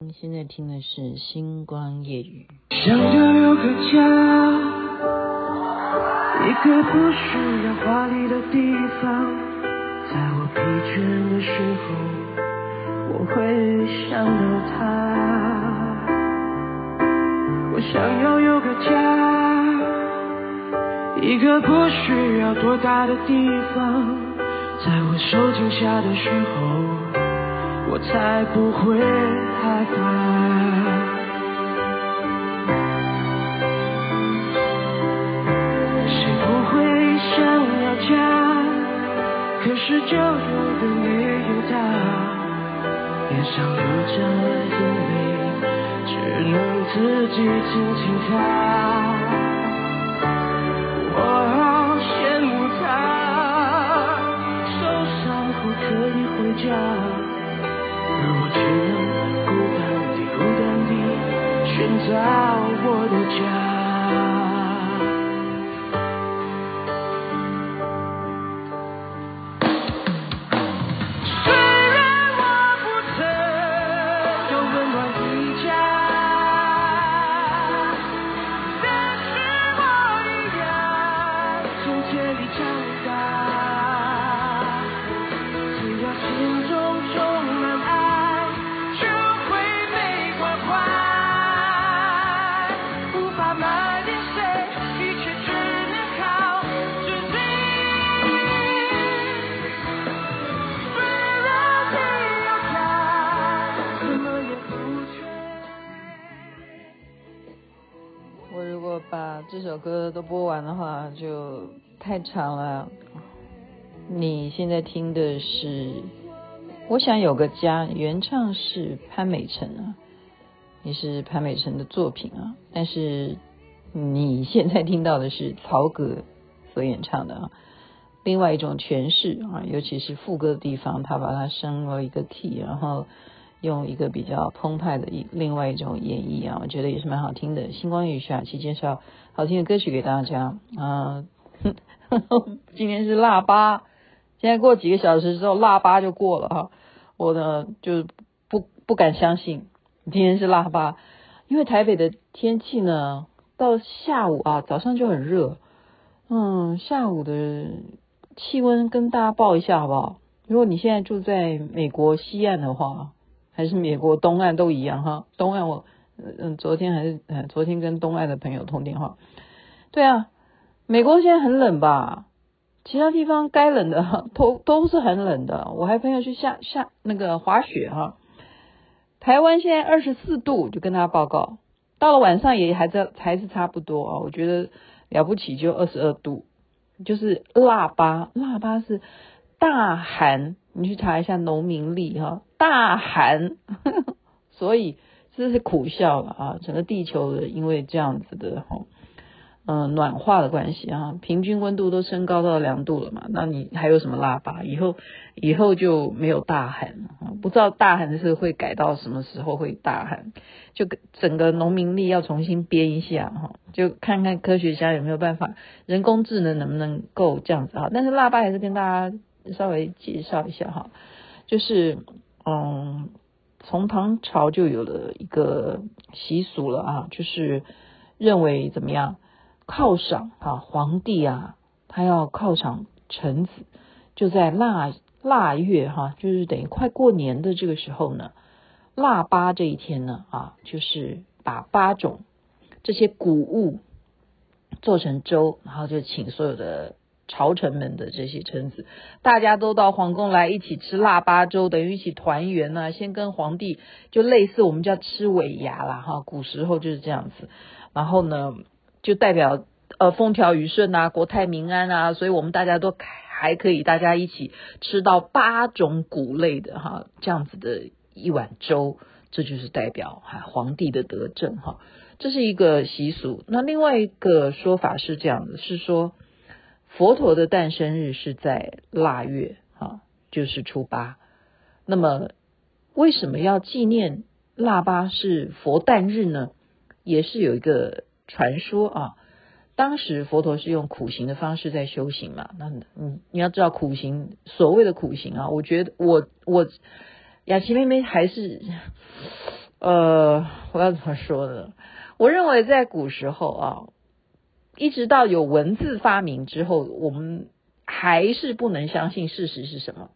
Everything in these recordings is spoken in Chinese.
你现在听的是《星光夜语》。想要有个家，一个不需要华丽的地方，在我疲倦的时候，我会想到它。我想要有个家，一个不需要多大的地方，在我受惊吓的时候。我才不会害怕。谁不会想要家？可是就有人没有它，脸上流着眼泪，只能自己轻轻擦。我好羡慕他，受伤后可以回家。地寻找我的家。太长了。你现在听的是《我想有个家》，原唱是潘美辰啊，也是潘美辰的作品啊。但是你现在听到的是曹格所演唱的啊，另外一种诠释啊，尤其是副歌的地方，他把它升了一个 key，然后。用一个比较澎湃的一另外一种演绎啊，我觉得也是蛮好听的。星光雨下期介绍好听的歌曲给大家啊。今天是腊八，现在过几个小时之后腊八就过了哈。我呢就不不敢相信今天是腊八，因为台北的天气呢到下午啊早上就很热，嗯，下午的气温跟大家报一下好不好？如果你现在住在美国西岸的话。还是美国东岸都一样哈，东岸我嗯昨天还是昨天跟东岸的朋友通电话，对啊，美国现在很冷吧？其他地方该冷的 都都是很冷的，我还朋友去下下那个滑雪哈，台湾现在二十四度，就跟他报告，到了晚上也还在还是差不多啊，我觉得了不起就二十二度，就是腊八，腊八是大寒。你去查一下农民历哈，大寒，所以这是苦笑了啊！整个地球的因为这样子的哈，嗯，暖化的关系啊，平均温度都升高到两度了嘛，那你还有什么腊八？以后以后就没有大寒了，不知道大寒是会改到什么时候会大寒，就整个农民历要重新编一下哈，就看看科学家有没有办法，人工智能能不能够这样子啊？但是腊八还是跟大家。稍微介绍一下哈，就是嗯，从唐朝就有了一个习俗了啊，就是认为怎么样犒赏啊皇帝啊，他要犒赏臣子，就在腊腊月哈，就是等于快过年的这个时候呢，腊八这一天呢啊，就是把八种这些谷物做成粥，然后就请所有的。朝臣们的这些臣子，大家都到皇宫来一起吃腊八粥，等于一起团圆呢。先跟皇帝就类似我们叫吃尾牙啦，哈，古时候就是这样子。然后呢，就代表呃风调雨顺啊，国泰民安啊，所以我们大家都还可以大家一起吃到八种谷类的哈，这样子的一碗粥，这就是代表哈皇帝的德政哈，这是一个习俗。那另外一个说法是这样的，是说。佛陀的诞生日是在腊月啊，就是初八。那么，为什么要纪念腊八是佛诞日呢？也是有一个传说啊。当时佛陀是用苦行的方式在修行嘛。那你你要知道苦行，所谓的苦行啊，我觉得我我雅琪妹妹还是呃，我要怎么说呢？我认为在古时候啊，一直到有文字发明之后，我们还是不能相信事实是什么，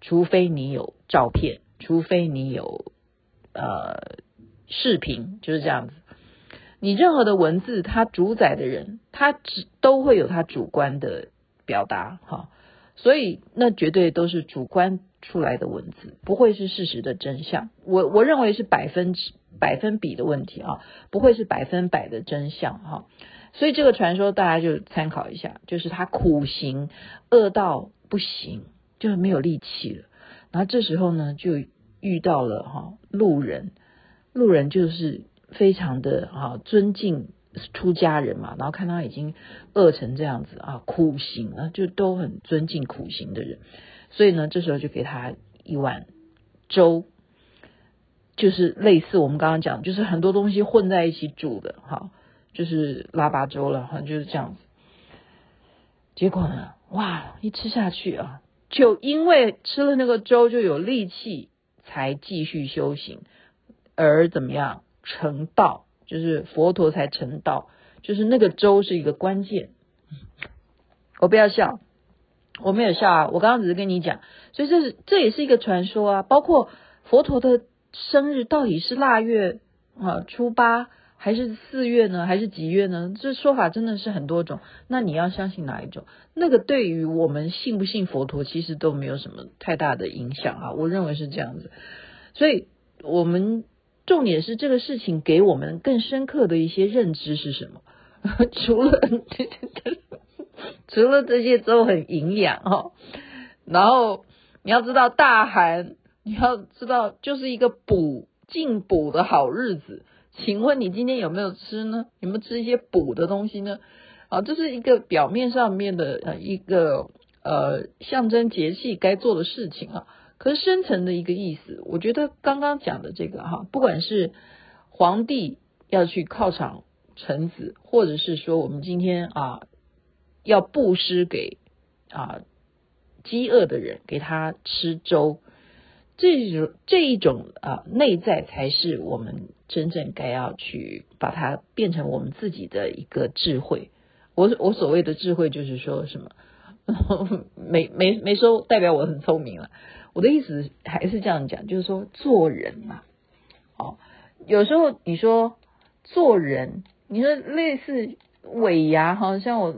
除非你有照片，除非你有呃视频，就是这样子。你任何的文字，它主宰的人，他只都会有他主观的表达，哈，所以那绝对都是主观出来的文字，不会是事实的真相。我我认为是百分之百分比的问题啊，不会是百分百的真相哈。所以这个传说大家就参考一下，就是他苦行饿到不行，就是没有力气了，然后这时候呢就遇到了哈路人，路人就是。非常的啊尊敬出家人嘛，然后看他已经饿成这样子啊，苦行啊，就都很尊敬苦行的人，所以呢，这时候就给他一碗粥，就是类似我们刚刚讲，就是很多东西混在一起煮的哈，就是腊八粥了哈，就是这样子。结果呢，哇，一吃下去啊，就因为吃了那个粥就有力气，才继续修行，而怎么样？成道，就是佛陀才成道，就是那个粥是一个关键。我不要笑，我没有笑啊，我刚刚只是跟你讲，所以这是这也是一个传说啊。包括佛陀的生日到底是腊月啊初八，还是四月呢，还是几月呢？这说法真的是很多种。那你要相信哪一种？那个对于我们信不信佛陀，其实都没有什么太大的影响啊。我认为是这样子，所以我们。重点是这个事情给我们更深刻的一些认知是什么？除了 除了这些粥很营养哈，然后你要知道大寒，你要知道就是一个补进补的好日子。请问你今天有没有吃呢？有没有吃一些补的东西呢？啊，这是一个表面上面的呃一个呃象征节气该做的事情啊。可是深层的一个意思，我觉得刚刚讲的这个哈，不管是皇帝要去犒赏臣子，或者是说我们今天啊要布施给啊饥饿的人，给他吃粥，这种这一种啊内在才是我们真正该要去把它变成我们自己的一个智慧。我我所谓的智慧就是说什么，没没没说代表我很聪明了。我的意思还是这样讲，就是说做人嘛，哦，有时候你说做人，你说类似尾牙哈，像我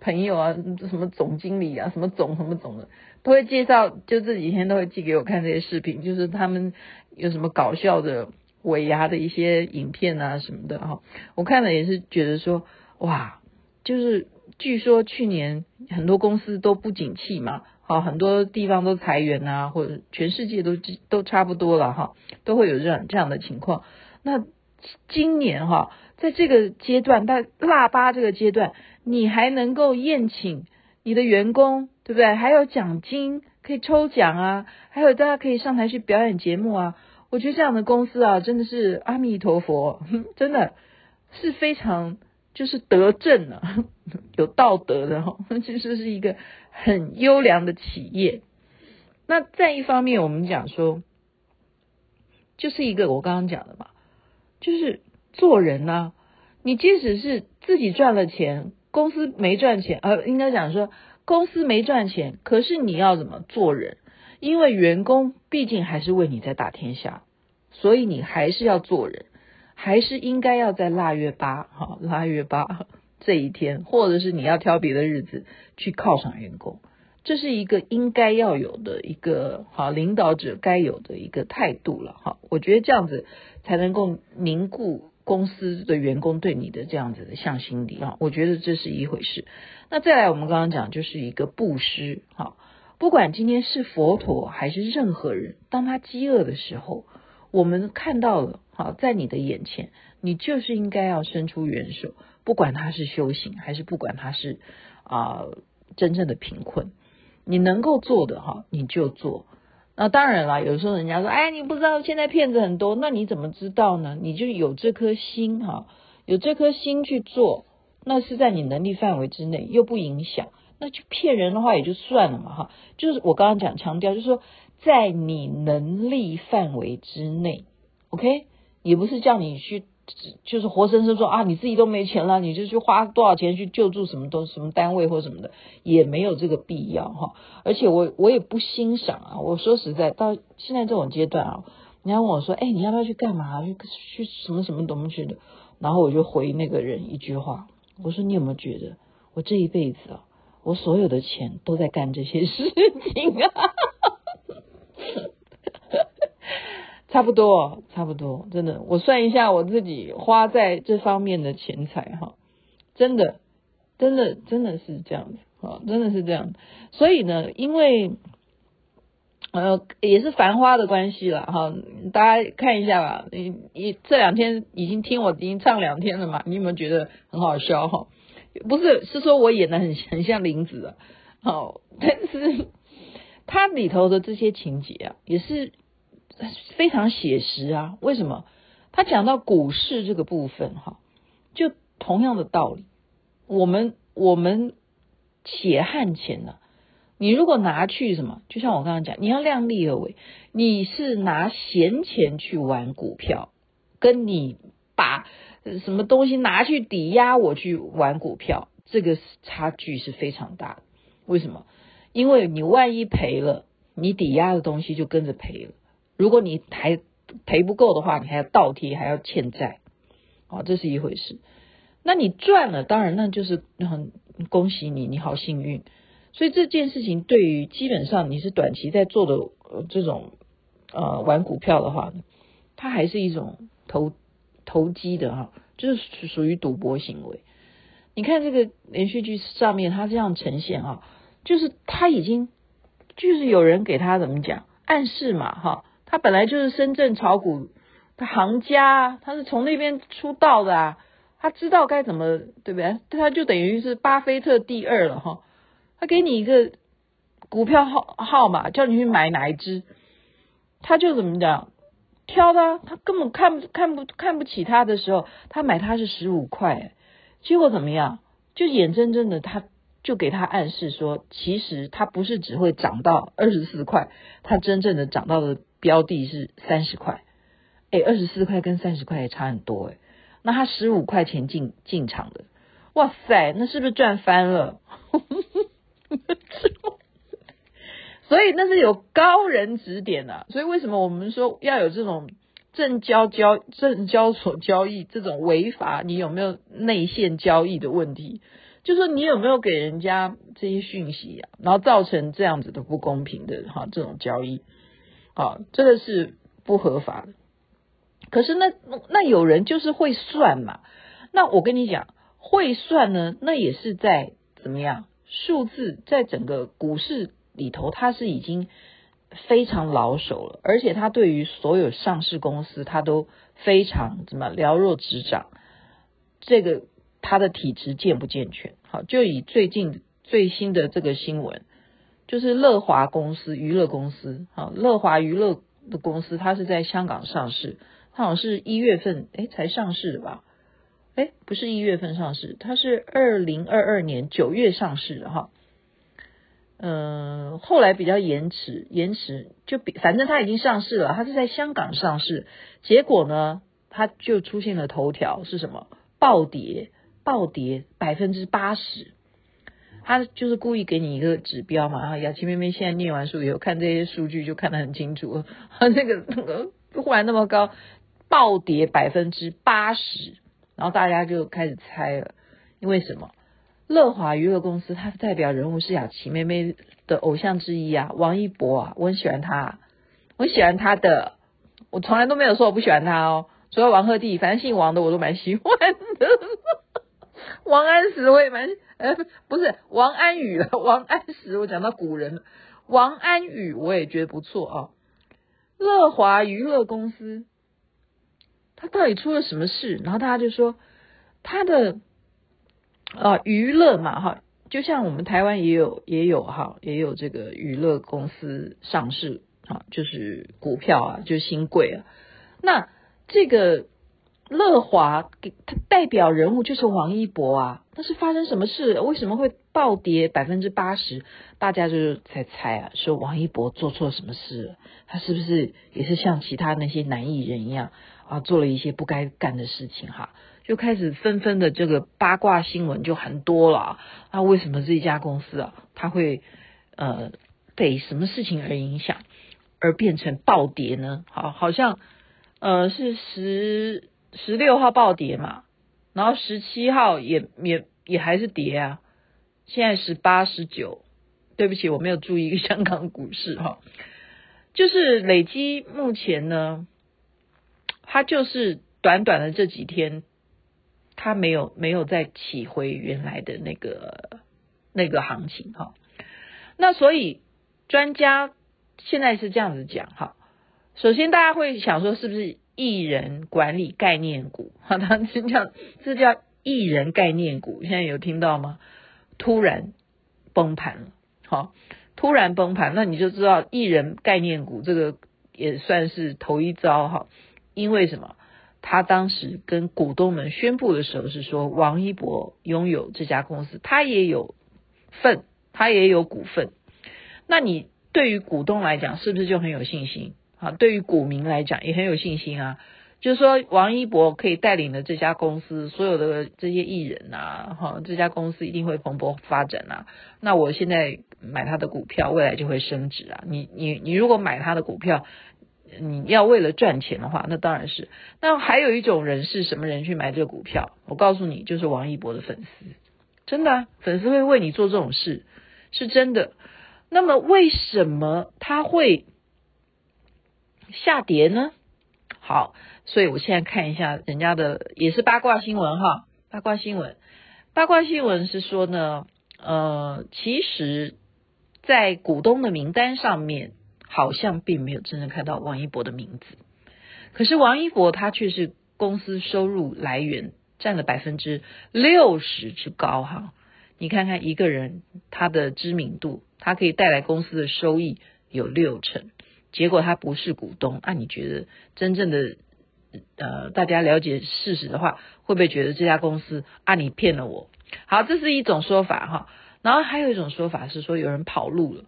朋友啊，什么总经理啊，什么总什么总的，都会介绍，就这几天都会寄给我看这些视频，就是他们有什么搞笑的尾牙的一些影片啊什么的哈，我看了也是觉得说，哇，就是据说去年很多公司都不景气嘛。好，很多地方都裁员啊，或者全世界都都差不多了哈，都会有这样这样的情况。那今年哈，在这个阶段，在腊八这个阶段，你还能够宴请你的员工，对不对？还有奖金可以抽奖啊，还有大家可以上台去表演节目啊。我觉得这样的公司啊，真的是阿弥陀佛，真的是非常。就是德政啊，有道德的哈，其实是一个很优良的企业。那在一方面，我们讲说，就是一个我刚刚讲的嘛，就是做人呢、啊，你即使是自己赚了钱，公司没赚钱，呃，应该讲说公司没赚钱，可是你要怎么做人？因为员工毕竟还是为你在打天下，所以你还是要做人。还是应该要在腊月八，哈，腊月八这一天，或者是你要挑别的日子去犒赏员工，这是一个应该要有的一个好领导者该有的一个态度了，哈，我觉得这样子才能够凝固公司的员工对你的这样子的向心力啊，我觉得这是一回事。那再来，我们刚刚讲就是一个布施，哈，不管今天是佛陀还是任何人，当他饥饿的时候。我们看到了，好，在你的眼前，你就是应该要伸出援手，不管他是修行，还是不管他是啊、真正的贫困，你能够做的哈，你就做。那当然了，有时候人家说，哎，你不知道现在骗子很多，那你怎么知道呢？你就有这颗心哈，有这颗心去做，那是在你能力范围之内，又不影响，那就骗人的话也就算了嘛哈。就是我刚刚讲强调，就是说。在你能力范围之内，OK，也不是叫你去，就是活生生说啊，你自己都没钱了，你就去花多少钱去救助什么东什么单位或什么的，也没有这个必要哈。而且我我也不欣赏啊，我说实在，到现在这种阶段啊，人家问我说，哎，你要不要去干嘛？去去什么什么东西的？然后我就回那个人一句话，我说你有没有觉得我这一辈子啊，我所有的钱都在干这些事情啊？差不多，差不多，真的，我算一下我自己花在这方面的钱财哈，真的，真的，真的是这样子啊，真的是这样。所以呢，因为呃也是繁花的关系了哈，大家看一下吧。你你这两天已经听我已经唱两天了嘛，你有没有觉得很好笑哈？不是，是说我演的很很像林子啊，好，但是它里头的这些情节啊，也是。非常写实啊！为什么？他讲到股市这个部分，哈，就同样的道理。我们我们血汗钱呢、你如果拿去什么？就像我刚刚讲，你要量力而为。你是拿闲钱去玩股票，跟你把什么东西拿去抵押我去玩股票，这个差距是非常大的。为什么？因为你万一赔了，你抵押的东西就跟着赔了。如果你还赔不够的话，你还要倒贴，还要欠债，啊，这是一回事。那你赚了，当然那就是很恭喜你，你好幸运。所以这件事情对于基本上你是短期在做的呃这种呃玩股票的话，它还是一种投投机的哈，就是属于赌博行为。你看这个连续剧上面，它这样呈现啊，就是他已经就是有人给他怎么讲暗示嘛哈。他本来就是深圳炒股的行家，他是从那边出道的啊，他知道该怎么，对不对？他就等于是巴菲特第二了哈。他给你一个股票号号码，叫你去买哪一支，他就怎么讲挑的，他根本看不看不看不起他的时候，他买他是十五块，结果怎么样？就眼睁睁的，他就给他暗示说，其实他不是只会涨到二十四块，他真正的涨到的。标的是三十块，哎，二十四块跟三十块也差很多哎。那他十五块钱进进场的，哇塞，那是不是赚翻了？所以那是有高人指点的啊。所以为什么我们说要有这种证交交证交所交易这种违法？你有没有内线交易的问题？就说你有没有给人家这些讯息啊，然后造成这样子的不公平的哈这种交易。啊，这个是不合法的。可是那那有人就是会算嘛？那我跟你讲，会算呢，那也是在怎么样？数字在整个股市里头，他是已经非常老手了，而且他对于所有上市公司，他都非常怎么了若指掌。这个他的体质健不健全？好，就以最近最新的这个新闻。就是乐华公司娱乐公司，好，乐华娱乐的公司，它是在香港上市，它好像是一月份哎才上市的吧？哎，不是一月份上市，它是二零二二年九月上市的哈。嗯，后来比较延迟，延迟就比反正它已经上市了，它是在香港上市，结果呢，它就出现了头条是什么？暴跌，暴跌百分之八十。他就是故意给你一个指标嘛，然后雅琪妹妹现在念完书以后看这些数据就看得很清楚，那个那个忽然那么高，暴跌百分之八十，然后大家就开始猜了，因为什么？乐华娱乐公司它代表人物是雅琪妹妹的偶像之一啊，王一博啊，我很喜欢他，我喜欢他的，我从来都没有说我不喜欢他哦，除了王鹤棣，反正姓王的我都蛮喜欢的，王安石我也蛮。呃，不是王安宇了，王安石，我讲到古人，王安宇我也觉得不错啊。乐华娱乐公司，他到底出了什么事？然后大家就说他的啊娱乐嘛哈，就像我们台湾也有也有哈，也有这个娱乐公司上市啊，就是股票啊，就是新贵啊。那这个。乐华给他代表人物就是王一博啊，那是发生什么事？为什么会暴跌百分之八十？大家就是在猜啊，说王一博做错什么事？他是不是也是像其他那些男艺人一样啊，做了一些不该干的事情哈，就开始纷纷的这个八卦新闻就很多了。那为什么这家公司啊，它会呃被什么事情而影响，而变成暴跌呢？好，好像呃是十十六号暴跌嘛，然后十七号也也也还是跌啊，现在十八十九，对不起，我没有注意一 个香港股市哈。就是累积目前呢，它就是短短的这几天，它没有没有再起回原来的那个那个行情哈。那所以专家现在是这样子讲哈。首先大家会想说，是不是艺人管理概念股？哈，他是叫这叫艺人概念股。现在有听到吗？突然崩盘了，好。突然崩盘，那你就知道艺人概念股这个也算是头一遭哈。因为什么？他当时跟股东们宣布的时候是说，王一博拥有这家公司，他也有份，他也有股份。那你对于股东来讲，是不是就很有信心啊？对于股民来讲，也很有信心啊。就是说，王一博可以带领的这家公司，所有的这些艺人啊，哈，这家公司一定会蓬勃发展啊。那我现在买他的股票，未来就会升值啊。你你你如果买他的股票，你要为了赚钱的话，那当然是。那还有一种人是什么人去买这个股票？我告诉你，就是王一博的粉丝，真的啊，粉丝会为你做这种事，是真的。那么为什么他会下跌呢？好。所以我现在看一下人家的也是八卦新闻哈，八卦新闻，八卦新闻是说呢，呃，其实，在股东的名单上面，好像并没有真正看到王一博的名字，可是王一博他却是公司收入来源占了百分之六十之高哈，你看看一个人他的知名度，他可以带来公司的收益有六成，结果他不是股东，那、你觉得真正的？呃，大家了解事实的话，会不会觉得这家公司啊，你骗了我？好，这是一种说法哈。然后还有一种说法是说有人跑路了，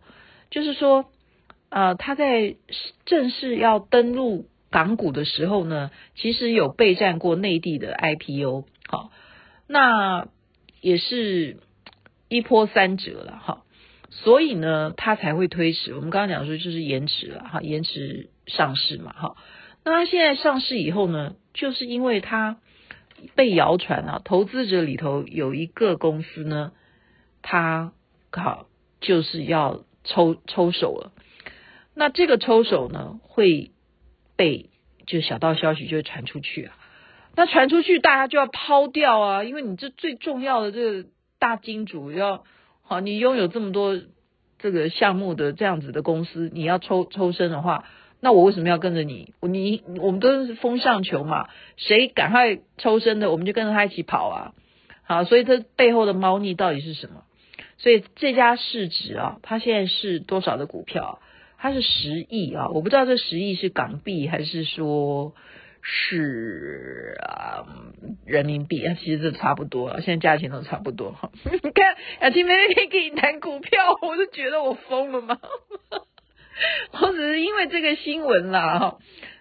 就是说，呃，他在正式要登陆港股的时候呢，其实有备战过内地的 IPO，好，那也是一波三折了哈。所以呢，他才会推迟。我们刚刚讲说就是延迟了哈，延迟上市嘛哈。那他现在上市以后呢，就是因为他被谣传啊，投资者里头有一个公司呢，他好就是要抽抽手了。那这个抽手呢，会被就小道消息就会传出去啊。那传出去，大家就要抛掉啊，因为你这最重要的这个大金主要好，你拥有这么多这个项目的这样子的公司，你要抽抽身的话。那我为什么要跟着你？你我们都是风向球嘛，谁赶快抽身的，我们就跟着他一起跑啊！好，所以这背后的猫腻到底是什么？所以这家市值啊，它现在是多少的股票？它是十亿啊！我不知道这十亿是港币还是说是啊人民币啊？其实这差不多，现在价钱都差不多哈。你 看雅琪妹妹可以给你谈股票，我就觉得我疯了吗？我只是因为这个新闻啦，哈，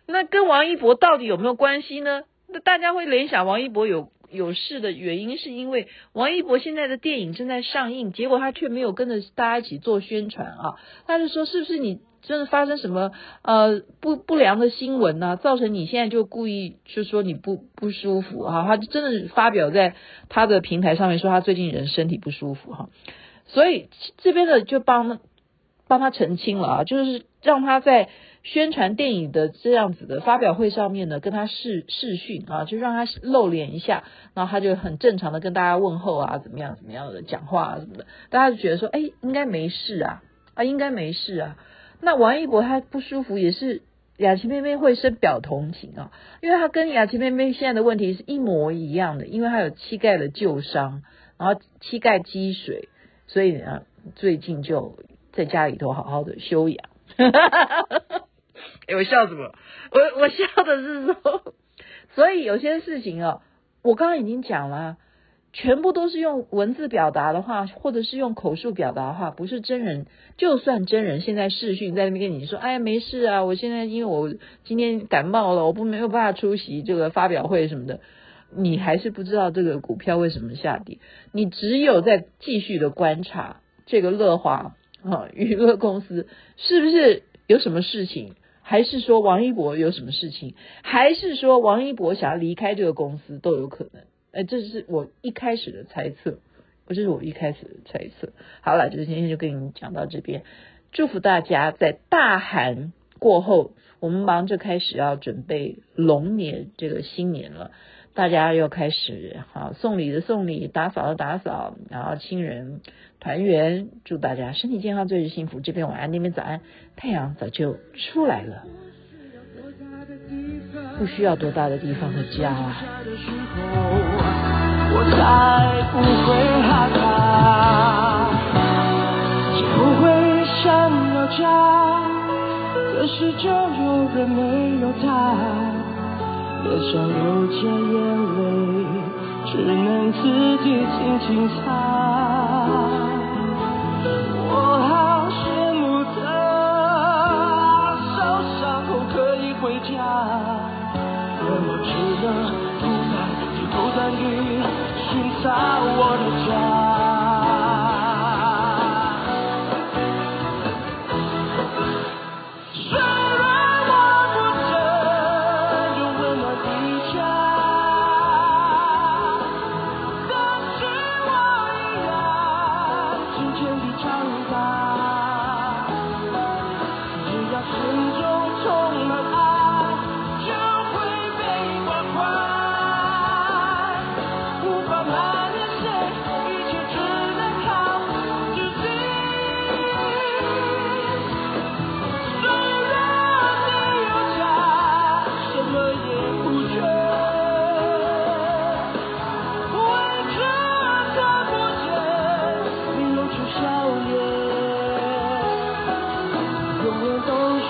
那跟王一博到底有没有关系呢？那大家会联想王一博有有事的原因，是因为王一博现在的电影正在上映，结果他却没有跟着大家一起做宣传啊。他就说，是不是你真的发生什么呃不不良的新闻呢、造成你现在就故意就说你不不舒服啊？他就真的发表在他的平台上面说他最近人身体不舒服哈，所以这边的就帮。帮他澄清了啊，就是让他在宣传电影的这样子的发表会上面呢，跟他视视讯啊，就让他露脸一下，然后他就很正常的跟大家问候啊，怎么样怎么样的讲话啊什么的，大家就觉得说，哎，应该没事啊，啊，应该没事啊。那王一博他不舒服，也是雅琪妹妹会深表同情啊，因为他跟雅琪妹妹现在的问题是一模一样的，因为他有膝盖的旧伤，然后膝盖积水，所以呢，最近就。在家里头好好的休养，欸，我笑什么？我我笑的是说，所以有些事情啊，我刚刚已经讲了，全部都是用文字表达的话，或者是用口述表达的话，不是真人，就算真人现在视讯在那边跟你说，哎，没事啊，我现在因为我今天感冒了，我不没有办法出席这个发表会什么的，你还是不知道这个股票为什么下跌，你只有在继续的观察这个乐华啊娱乐公司是不是有什么事情，还是说王一博有什么事情，还是说王一博想要离开这个公司都有可能。哎，这是我一开始的猜测，这是我一开始的猜测。好了，就是今天就跟你们讲到这边，祝福大家在大寒过后，我们忙着开始要准备龙年这个新年了，大家又开始好送礼的送礼，打扫的打扫，然后亲人团圆，祝大家身体健康，最是幸福。这边晚安，那边早安，太阳早就出来了。不需要多大的地方的家啊，我才不会害怕，谁不会想要家？可是就有人没有家。脸上流着眼泪，只能自己轻轻擦。我好羡慕的，受伤后可以回家，而我只能孤自，只孤单。side. 永远都